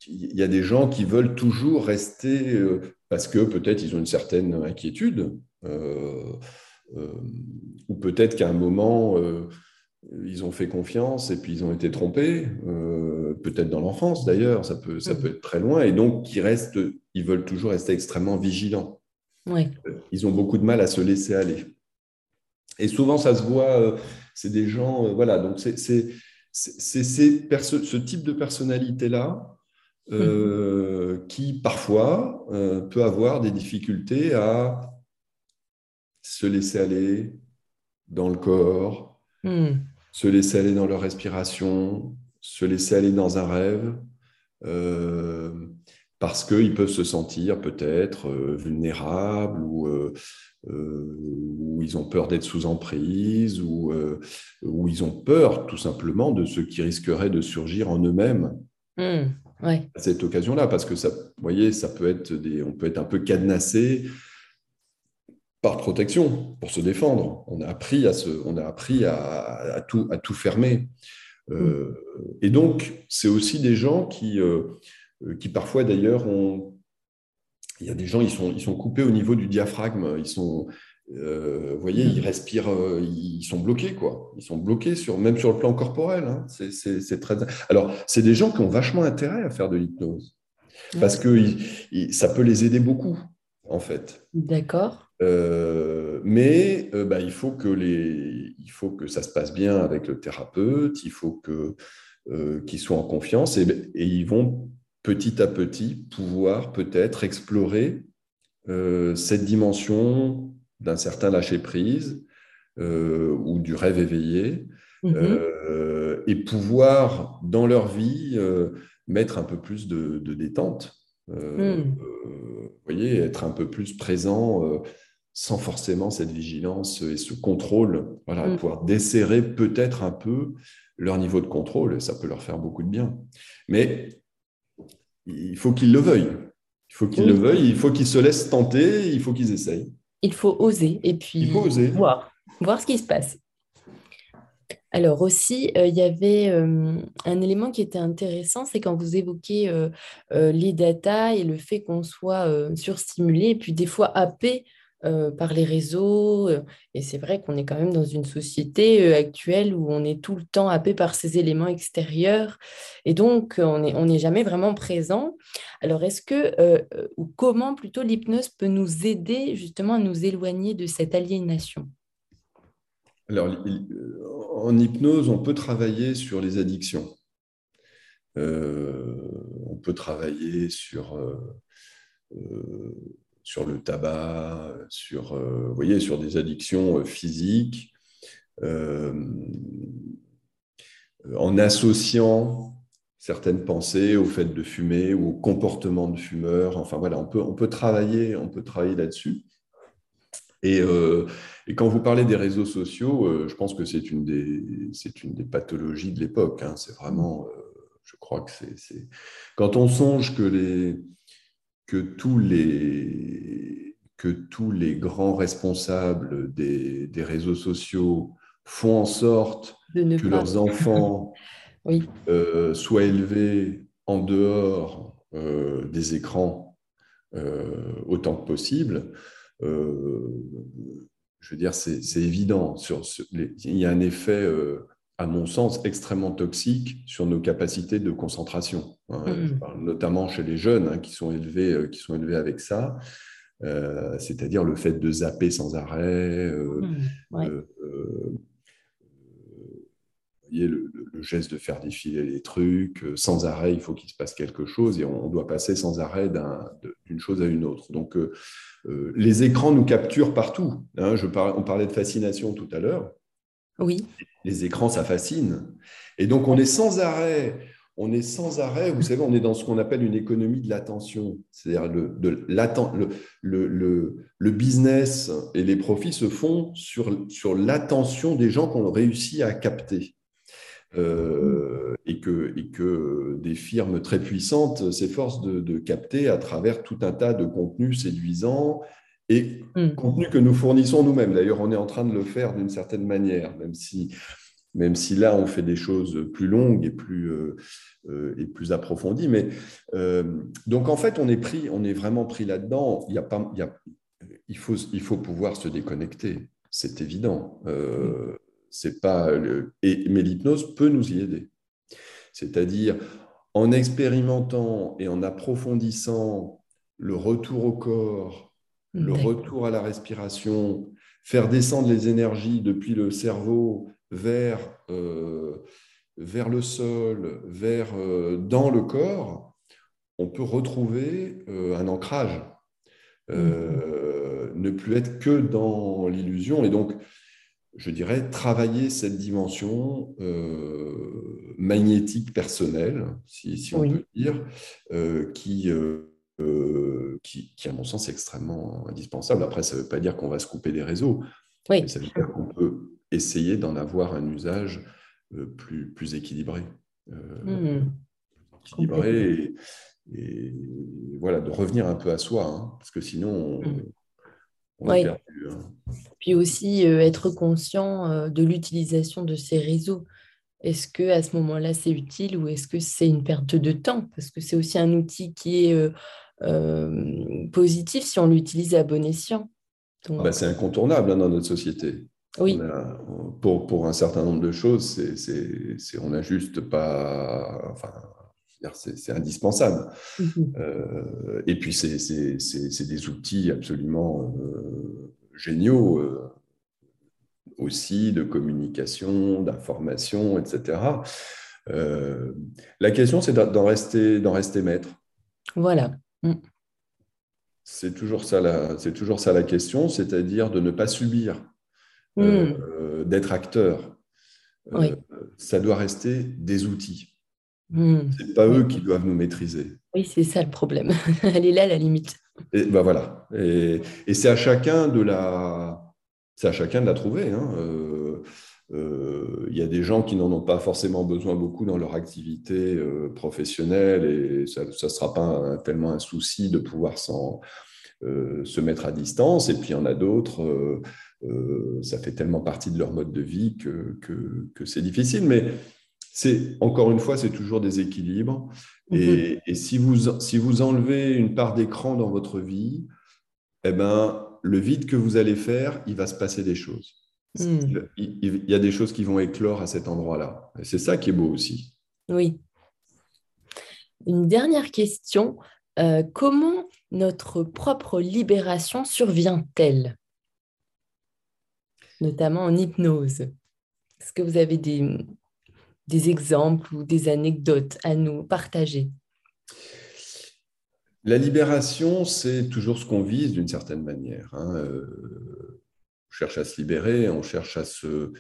Speaker 2: il y a des gens qui veulent toujours rester parce que peut-être ils ont une certaine inquiétude, ou peut-être qu'à un moment ils ont fait confiance et puis ils ont été trompés, euh, peut-être dans l'enfance d'ailleurs, ça peut, ça mm. peut être très loin, et donc ils, restent, ils veulent toujours rester extrêmement vigilants.
Speaker 1: Euh,
Speaker 2: ils ont beaucoup de mal à se laisser aller. Et souvent, ça se voit, euh, c'est des gens, voilà, donc c'est ce type de personnalité-là mm. qui parfois peut avoir des difficultés à se laisser aller dans le corps, mm se laisser aller dans leur respiration, se laisser aller dans un rêve, euh, parce qu'ils peuvent se sentir peut-être euh, vulnérables ou, euh, ou, ils ont peur d'être sous emprise ou, ou, ils ont peur tout simplement de ce qui risquerait de surgir en eux-mêmes.
Speaker 1: Mmh,
Speaker 2: à cette occasion-là, parce que ça, vous voyez, ça peut être des, on peut être un peu cadenassé par protection, pour se défendre. On a appris à, se, on a appris à, tout, à tout fermer. Euh, et donc, c'est aussi des gens qui, euh, qui parfois d'ailleurs ont... Il y a des gens, ils sont, ils sont coupés au niveau du diaphragme. Ils sont, euh, vous voyez, ils respirent, ils sont bloqués, quoi. Ils sont bloqués, sur, même sur le plan corporel. Hein. C'est très... Alors, c'est des gens qui ont vachement intérêt à faire de l'hypnose. Parce que ça peut les aider beaucoup, en fait.
Speaker 1: D'accord.
Speaker 2: Euh, mais euh, bah, il, faut que les, il faut que ça se passe bien avec le thérapeute, il faut que, euh, qu'ils soient en confiance et, ils vont petit à petit pouvoir peut-être explorer cette dimension d'un certain lâcher-prise ou du rêve éveillé mm-hmm. et pouvoir dans leur vie mettre un peu plus de, détente. Mm. vous voyez, être un peu plus présent sans forcément cette vigilance et ce contrôle, voilà, mm. pouvoir desserrer peut-être un peu leur niveau de contrôle, et ça peut leur faire beaucoup de bien. Mais il faut qu'ils le veuillent. Il faut qu'ils le veuillent, il faut qu'ils se laissent tenter, il faut qu'ils essayent.
Speaker 1: Il faut oser et puis voir, voir ce qui se passe. Alors aussi, euh, il y avait euh, un élément qui était intéressant, c'est quand vous évoquez euh, les data et le fait qu'on soit surstimulé et puis des fois happé euh, par les réseaux. Euh, et c'est vrai qu'on est quand même dans une société euh, actuelle où on est tout le temps happé par ces éléments extérieurs. Et donc, on n'est on jamais vraiment présent. Alors, est-ce que, ou comment plutôt l'hypnose peut nous aider justement à nous éloigner de cette aliénation?
Speaker 2: Alors, en hypnose, on peut travailler sur les addictions. on peut travailler sur sur le tabac, sur, euh, voyez, sur des addictions euh, physiques, euh, en associant certaines pensées au fait de fumer ou au comportement de fumeur. Enfin voilà, on peut, on peut travailler, on peut travailler là-dessus. Et, quand vous parlez des réseaux sociaux, je pense que c'est une une des pathologies de l'époque. Hein. C'est vraiment, je crois que c'est, quand on songe que les que tous les, que tous les grands responsables des, réseaux sociaux font en sorte que leurs enfants euh, soient élevés en dehors euh, des écrans euh, autant que possible. je veux dire, c'est évident. Sur, il y a un effet à mon sens, extrêmement toxique sur nos capacités de concentration. Hein. Mm. notamment chez les jeunes hein, qui, sont élevés, euh, qui sont élevés avec ça, euh, c'est-à-dire le fait de zapper sans arrêt. Euh, mm. voyez, le, geste de faire défiler les trucs, sans arrêt, il faut qu'il se passe quelque chose et on, doit passer sans arrêt d'une chose à une autre. Donc, les écrans nous capturent partout. Hein. je on parlait de fascination tout à l'heure.
Speaker 1: Oui.
Speaker 2: Les écrans, ça fascine. Et donc, on est sans arrêt. On est sans arrêt, vous savez, on est dans ce qu'on appelle une économie de l'attention. C'est-à-dire le, le, business et les profits se font sur, l'attention des gens qu'on réussit à capter. Euh, et, que, des firmes très puissantes s'efforcent de, capter à travers tout un tas de contenus séduisants et mm. contenu que nous fournissons nous-mêmes. D'ailleurs, on est en train de le faire d'une certaine manière, même si, même si là, on fait des choses plus longues et plus, euh, euh, et plus approfondies. Mais, euh, donc, en fait, on est, pris, on est vraiment pris là-dedans. Il, y a pas, il, y a, il, faut, il faut pouvoir se déconnecter, c'est évident. c'est pas et, mais l'hypnose peut nous y aider. C'est-à-dire, en expérimentant et en approfondissant le retour au corps, le retour à la respiration, faire descendre les énergies depuis le cerveau vers, euh, vers le sol, vers euh, dans le corps, on peut retrouver euh, un ancrage, mhm. ne plus être que dans l'illusion. Et donc, je dirais, travailler cette dimension magnétique personnelle, si, on peut dire, qui euh, qui, à mon sens, est extrêmement indispensable. Après, ça ne veut pas dire qu'on va se couper des réseaux. Mais ça veut dire qu'on peut essayer d'en avoir un usage euh, plus, plus équilibré. Euh, mmh. Équilibré et, voilà, de revenir un peu à soi, hein, parce que sinon, on, mmh. est perdu. Hein.
Speaker 1: Puis aussi être conscient de l'utilisation de ces réseaux. Est-ce que à ce moment-là c'est utile ou est-ce que c'est une perte de temps? Parce que c'est aussi un outil qui est euh, positif si on l'utilise à bon escient.
Speaker 2: Bah, c'est incontournable hein, dans notre société.
Speaker 1: Oui.
Speaker 2: pour, pour, un certain nombre de choses, c'est, on n'a juste pas. Enfin, c'est, indispensable. Mhm. Euh, et puis, c'est, des outils absolument euh, géniaux aussi de communication, d'information, etc. la question, c'est d'en rester, d'en rester maître.
Speaker 1: Voilà.
Speaker 2: Mm. C'est toujours, ça la, c'est toujours ça la question, c'est-à-dire de ne pas subir, mm. euh, d'être acteur. Euh, ça doit rester des outils. Mm. Ce n'est pas eux qui doivent nous maîtriser.
Speaker 1: Oui, c'est ça le problème. Elle est là la limite.
Speaker 2: Et ben voilà. Et, c'est à chacun de la, c'est à chacun de la trouver. Hein. Euh, euh, il y a des gens qui n'en ont pas forcément besoin beaucoup dans leur activité euh, professionnelle et ça ne sera pas tellement un souci de pouvoir euh, se mettre à distance. Et puis il y en a d'autres, ça fait tellement partie de leur mode de vie que, que, c'est difficile. Mais c'est encore une fois, c'est toujours des équilibres. Et, mhm. si, vous, si vous enlevez une part d'écran dans votre vie, eh ben, le vide que vous allez faire, il va se passer des choses. Hmm. Il, y a des choses qui vont éclore à cet endroit-là. Et c'est ça qui est beau aussi.
Speaker 1: Oui. Une dernière question. Euh, comment notre propre libération survient-elle? Notamment en hypnose. Est-ce que vous avez des, des exemples ou des anecdotes à nous partager?
Speaker 2: La libération, c'est toujours ce qu'on vise d'une certaine manière. Hein. Euh, cherche à se libérer, on cherche à se,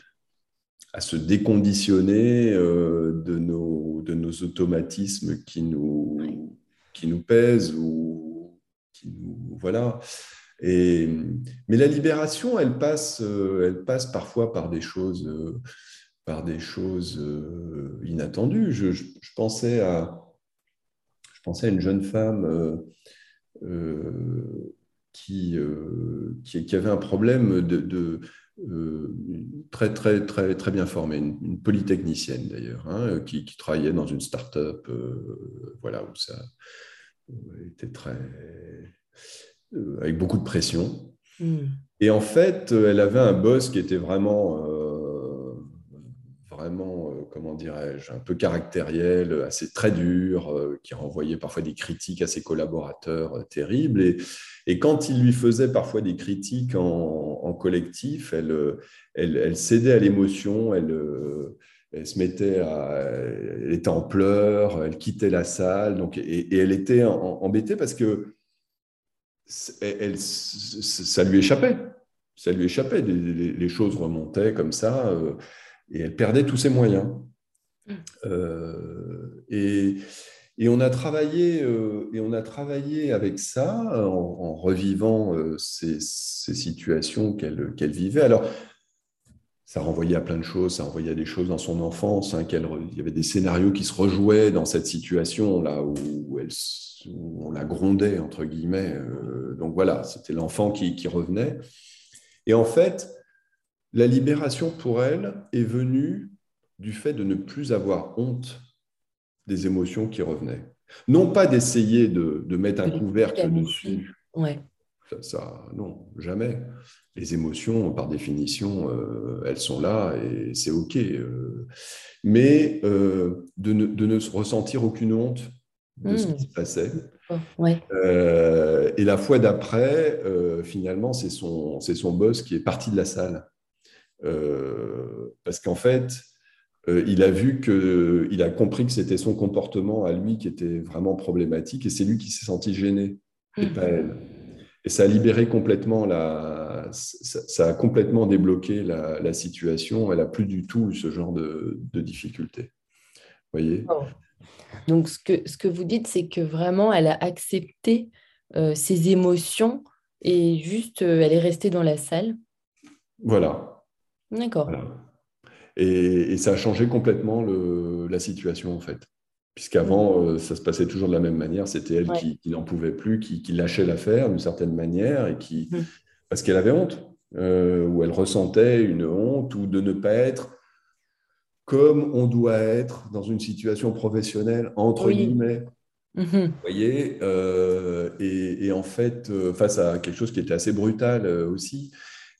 Speaker 2: à se déconditionner euh, de, nos, de nos automatismes qui nous, qui nous pèsent ou qui nous. Voilà. Et, mais la libération, elle passe, euh, elle passe parfois par des choses, euh, par des choses inattendues. Je, je, pensais à, je pensais à une jeune femme euh, qui, qui, avait un problème de, euh, très, très, très, très bien formé, une, polytechnicienne d'ailleurs, hein, qui, travaillait dans une start-up euh, voilà, où ça était très. avec beaucoup de pression. Hmm. Et en fait, elle avait un boss qui était vraiment vraiment, euh, comment dirais-je, un peu caractériel, assez très dur, euh, qui renvoyait parfois des critiques à ses collaborateurs euh, terribles. Et, et, quand il lui faisait parfois des critiques en, collectif, elle, elle, cédait à l'émotion, elle, elle, se mettait elle était en pleurs, elle quittait la salle, donc, et, elle était embêtée parce que elle, ça lui échappait. Ça lui échappait, les choses remontaient comme ça et elle perdait tous ses moyens. Mm. Euh, et, et, on a travaillé, euh, et on a travaillé avec ça en, revivant euh, ces, ces, situations qu'elle vivait. Alors, ça renvoyait à plein de choses, ça renvoyait à des choses dans son enfance, hein, il y avait des scénarios qui se rejouaient dans cette situation là où, elle, on la grondait entre guillemets. donc voilà, c'était l'enfant qui, qui, revenait. Et en fait, la libération pour elle est venue du fait de ne plus avoir honte des émotions qui revenaient. Non pas d'essayer de, de, mettre un couvercle dessus.
Speaker 1: Ouais.
Speaker 2: Ça, non, jamais. Les émotions, par définition, euh, elles sont là et c'est OK. Euh. mais euh, de, ne, de, ne, ressentir aucune honte de ce qui se passait.
Speaker 1: Oh, ouais.
Speaker 2: et la fois d'après, finalement, c'est son, son boss qui est parti de la salle. Parce qu'en fait, il a vu que, il a compris que c'était son comportement à lui qui était vraiment problématique et c'est lui qui s'est senti gêné et pas mmh. elle. Et ça a libéré complètement la, ça, a complètement débloqué la, situation. Elle a plus du tout ce genre de, de difficultés. Voyez?
Speaker 1: Oh. Donc ce que ce que vous dites, c'est que vraiment elle a accepté euh, ses émotions et juste euh, elle est restée dans la salle.
Speaker 2: Voilà.
Speaker 1: D'accord.
Speaker 2: Et, et, ça a changé complètement le, la situation en fait puisqu'avant, euh, ça se passait toujours de la même manière. C'était elle qui, n'en pouvait plus, qui, lâchait l'affaire d'une certaine manière, et qui, mmh. parce qu'elle avait honte, euh, ou elle ressentait une honte, ou de ne pas être comme on doit être dans une situation professionnelle, entre guillemets. Mmh. Vous voyez euh, et, en fait, face à quelque chose qui était assez brutal aussi.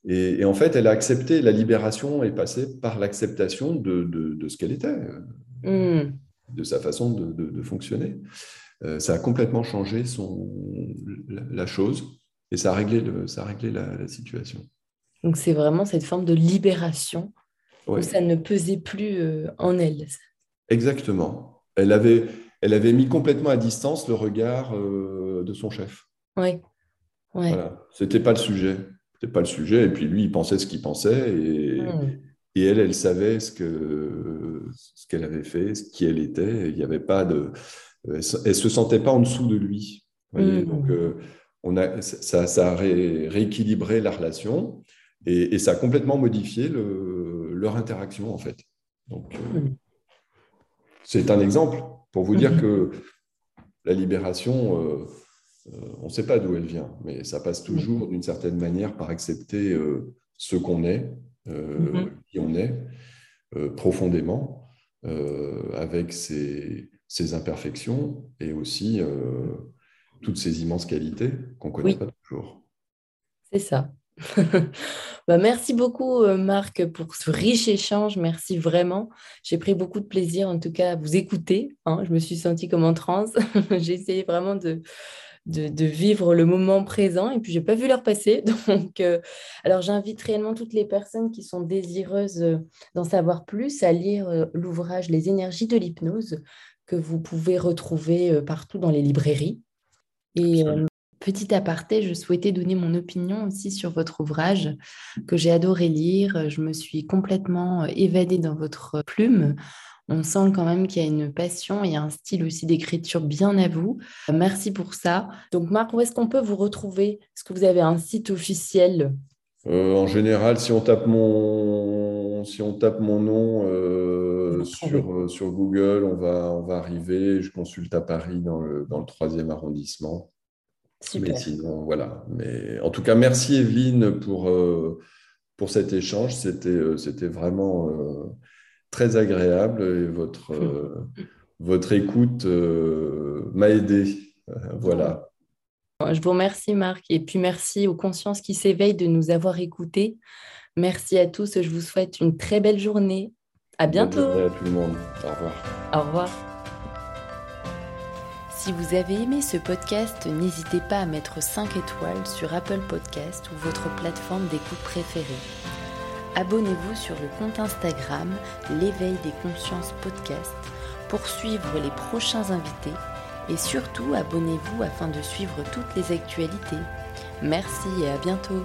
Speaker 2: Et, en fait, elle a accepté, la libération est passée par l'acceptation de, de, ce qu'elle était. Mmh de sa façon de, fonctionner. Euh, ça a complètement changé son, la, chose et ça a réglé, ça a réglé la, situation.
Speaker 1: Donc c'est vraiment cette forme de libération où ça ne pesait plus euh, en elle.
Speaker 2: Exactement. Elle avait, elle avait mis complètement à distance le regard euh, de son chef.
Speaker 1: Oui. Ouais.
Speaker 2: Voilà. C'était pas le sujet. C'était pas le sujet. Et puis lui, il pensait ce qu'il pensait et, hmm. Et elle, elle savait ce que ce qu'elle avait fait, ce qui elle était. Il n'y avait pas de, elle, se sentait pas en dessous de lui. Mmh. Donc, euh, on a, ça, ça a rééquilibré la relation et, ça a complètement modifié le, leur interaction en fait. Donc, euh, mmh. c'est un exemple pour vous dire que la libération, euh, on ne sait pas d'où elle vient, mais ça passe toujours d'une certaine manière par accepter ce qu'on est euh, mm-hmm. qui on est euh, profondément, euh, avec ses, imperfections et aussi toutes ces immenses qualités qu'on ne connaît pas toujours.
Speaker 1: C'est ça. bah, merci beaucoup, Marc, pour ce riche échange. Merci vraiment. J'ai pris beaucoup de plaisir, en tout cas, à vous écouter. Hein. Je me suis sentie comme en transe. J'ai essayé vraiment de, de, vivre le moment présent et puis j'ai pas vu l'heure passer. Donc, euh, alors j'invite réellement toutes les personnes qui sont désireuses euh, d'en savoir plus à lire euh, l'ouvrage Les énergies de l'hypnose que vous pouvez retrouver partout dans les librairies. Et petit aparté, je souhaitais donner mon opinion aussi sur votre ouvrage que j'ai adoré lire. Je me suis complètement évadée dans votre plume on sent quand même qu'il y a une passion et un style aussi d'écriture bien à vous. Merci pour ça. Donc Marc, où est-ce qu'on peut vous retrouver? Est-ce que vous avez un site officiel?
Speaker 2: Euh, En général, si on tape mon, si on tape mon nom euh, sur, euh, sur Google, on va, on va arriver. Je consulte à Paris dans le, dans le 3e arrondissement.
Speaker 1: Super.
Speaker 2: Mais sinon, voilà. Mais en tout cas, merci Evelyne pour, pour cet échange. C'était, c'était vraiment très agréable et votre, euh, votre écoute euh, m'a aidé. Euh, voilà.
Speaker 1: Je vous remercie Marc et puis merci aux consciences qui s'éveillent de nous avoir écoutés. Merci à tous, je vous souhaite une très belle journée. À bientôt.
Speaker 2: Bonne à tout le monde. Au revoir.
Speaker 1: Au revoir. Si vous avez aimé ce podcast, n'hésitez pas à mettre 5 étoiles sur Apple Podcast ou votre plateforme d'écoute préférée abonnez-vous sur le compte Instagram L'éveil des consciences podcast pour suivre les prochains invités et surtout abonnez-vous afin de suivre toutes les actualités. Merci et à bientôt